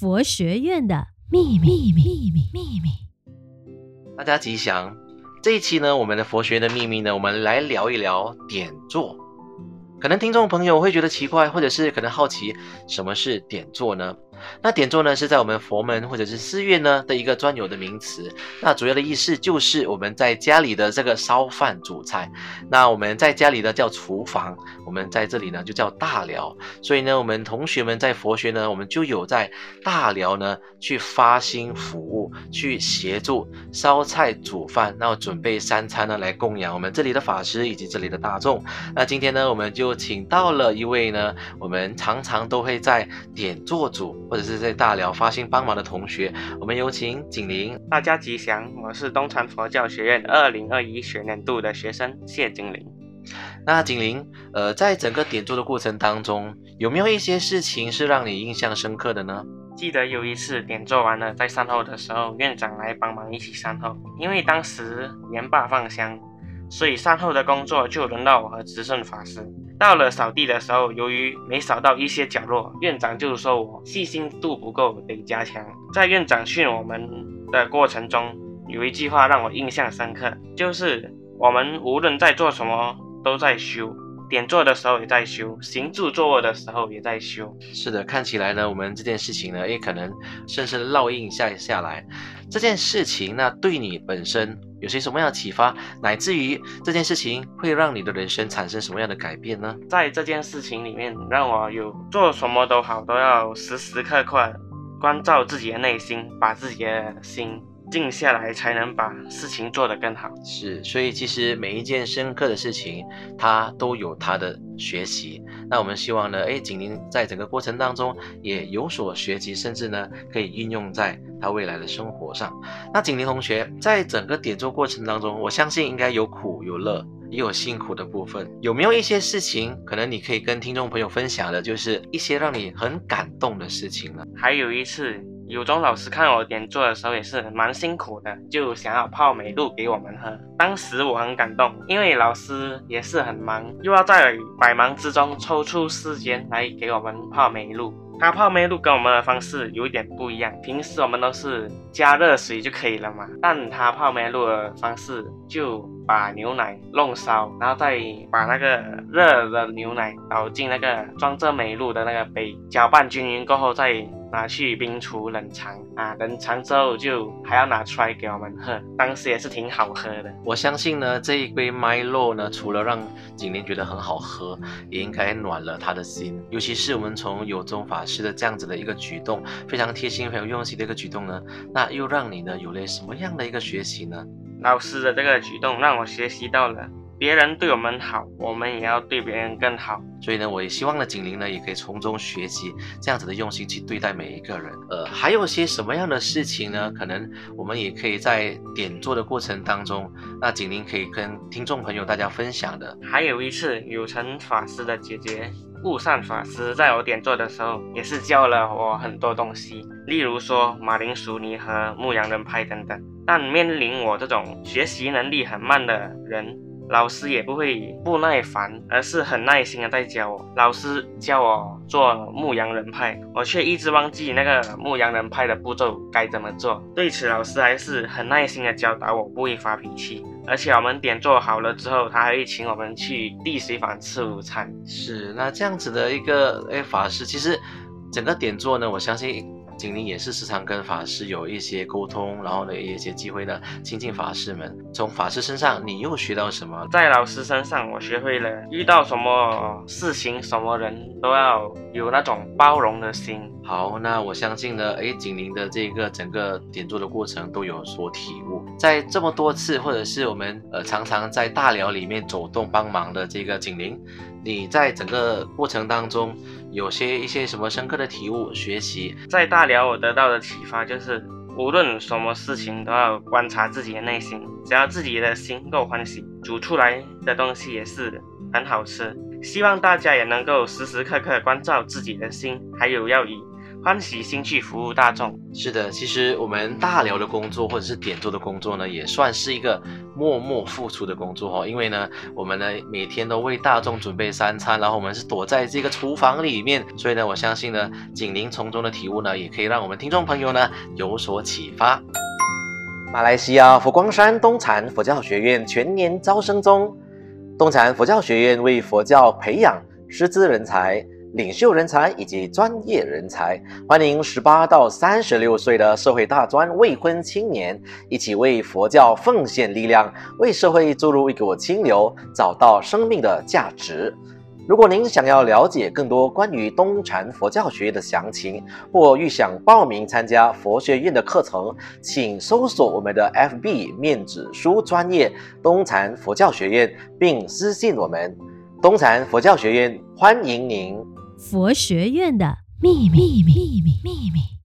佛学院的秘密秘密秘密。大家吉祥！这一期呢，我们的佛学院的秘密呢，我们来聊一聊点坐。可能听众朋友会觉得奇怪，或者是可能好奇，什么是点坐呢？那点坐呢，是在我们佛门或者是寺院呢的一个专有的名词。那主要的意思就是我们在家里的这个烧饭煮菜。那我们在家里呢叫厨房，我们在这里呢就叫大寮。所以呢，我们同学们在佛学呢，我们就有在大寮呢去发心服务，去协助烧菜煮饭，然后准备三餐呢来供养我们这里的法师以及这里的大众。那今天呢，我们就请到了一位呢，我们常常都会在点坐组。或者是在大寮发心帮忙的同学，我们有请景林。大家吉祥，我是东禅佛教学院二零二一学年度的学生谢景林。那景林，呃，在整个点坐的过程当中，有没有一些事情是让你印象深刻的呢？记得有一次点做完了，在善后的时候，院长来帮忙一起善后，因为当时莲把放香，所以善后的工作就轮到我和植顺法师。到了扫地的时候，由于没扫到一些角落，院长就说我细心度不够，得加强。在院长训我们的过程中，有一句话让我印象深刻，就是我们无论在做什么，都在修。点坐的时候也在修，行住坐卧的时候也在修。是的，看起来呢，我们这件事情呢，也可能深深烙印下下来。这件事情那对你本身有些什么样的启发，乃至于这件事情会让你的人生产生什么样的改变呢？在这件事情里面，让我有做什么都好，都要时时刻刻关照自己的内心，把自己的心。静下来才能把事情做得更好。是，所以其实每一件深刻的事情，它都有它的学习。那我们希望呢，诶，景宁在整个过程当中也有所学习，甚至呢可以运用在他未来的生活上。那景宁同学在整个点做过程当中，我相信应该有苦有乐，也有辛苦的部分。有没有一些事情，可能你可以跟听众朋友分享的，就是一些让你很感动的事情呢？还有一次。有种老师看我点坐的时候也是蛮辛苦的，就想要泡美露给我们喝。当时我很感动，因为老师也是很忙，又要在百忙之中抽出时间来给我们泡美露。他泡美露跟我们的方式有一点不一样，平时我们都是加热水就可以了嘛，但他泡美露的方式就把牛奶弄烧，然后再把那个热的牛奶倒进那个装着美露的那个杯，搅拌均匀过后再。拿去冰橱冷藏啊，冷藏之后就还要拿出来给我们喝，当时也是挺好喝的。我相信呢，这一杯麦露呢，除了让景林觉得很好喝，也应该暖了他的心。尤其是我们从有宗法师的这样子的一个举动，非常贴心、非常用心的一个举动呢，那又让你呢有了什么样的一个学习呢？老师的这个举动让我学习到了。别人对我们好，我们也要对别人更好。所以呢，我也希望呢，景林呢，也可以从中学习这样子的用心去对待每一个人。呃，还有些什么样的事情呢？可能我们也可以在点做的过程当中，那景林可以跟听众朋友大家分享的。还有一次，有成法师的姐姐悟善法师在我点做的时候，也是教了我很多东西，例如说马铃薯泥和牧羊人派等等。但面临我这种学习能力很慢的人。老师也不会不耐烦，而是很耐心的在教我。老师教我做牧羊人派，我却一直忘记那个牧羊人派的步骤该怎么做。对此，老师还是很耐心的教导我，不会发脾气。而且我们点做好了之后，他还会请我们去地水坊吃午餐。是，那这样子的一个诶法师，其实整个点做呢，我相信。景林也是时常跟法师有一些沟通，然后呢，一些机会呢亲近法师们。从法师身上，你又学到什么？在老师身上，我学会了遇到什么事情、什么人都要有那种包容的心。好，那我相信呢，诶，景林的这个整个点坐的过程都有所体悟。在这么多次，或者是我们呃常常在大寮里面走动帮忙的这个景林，你在整个过程当中有些一些什么深刻的体悟、学习？在大寮我得到的启发就是，无论什么事情都要观察自己的内心，只要自己的心够欢喜，煮出来的东西也是很好吃。希望大家也能够时时刻刻关照自己的心，还有要以欢喜心去服务大众。是的，其实我们大聊的工作或者是点做的工作呢，也算是一个默默付出的工作哦。因为呢，我们呢每天都为大众准备三餐，然后我们是躲在这个厨房里面，所以呢，我相信呢，景宁从中的体悟呢，也可以让我们听众朋友呢有所启发。马来西亚佛光山东禅佛教学院全年招生中，东禅佛教学院为佛教培养师资人才。领袖人才以及专业人才，欢迎十八到三十六岁的社会大专未婚青年一起为佛教奉献力量，为社会注入一股清流，找到生命的价值。如果您想要了解更多关于东禅佛教学院的详情，或欲想报名参加佛学院的课程，请搜索我们的 FB 面子书专业东禅佛教学院，并私信我们。东禅佛教学院欢迎您。佛学院的秘密，秘密，秘密，秘密。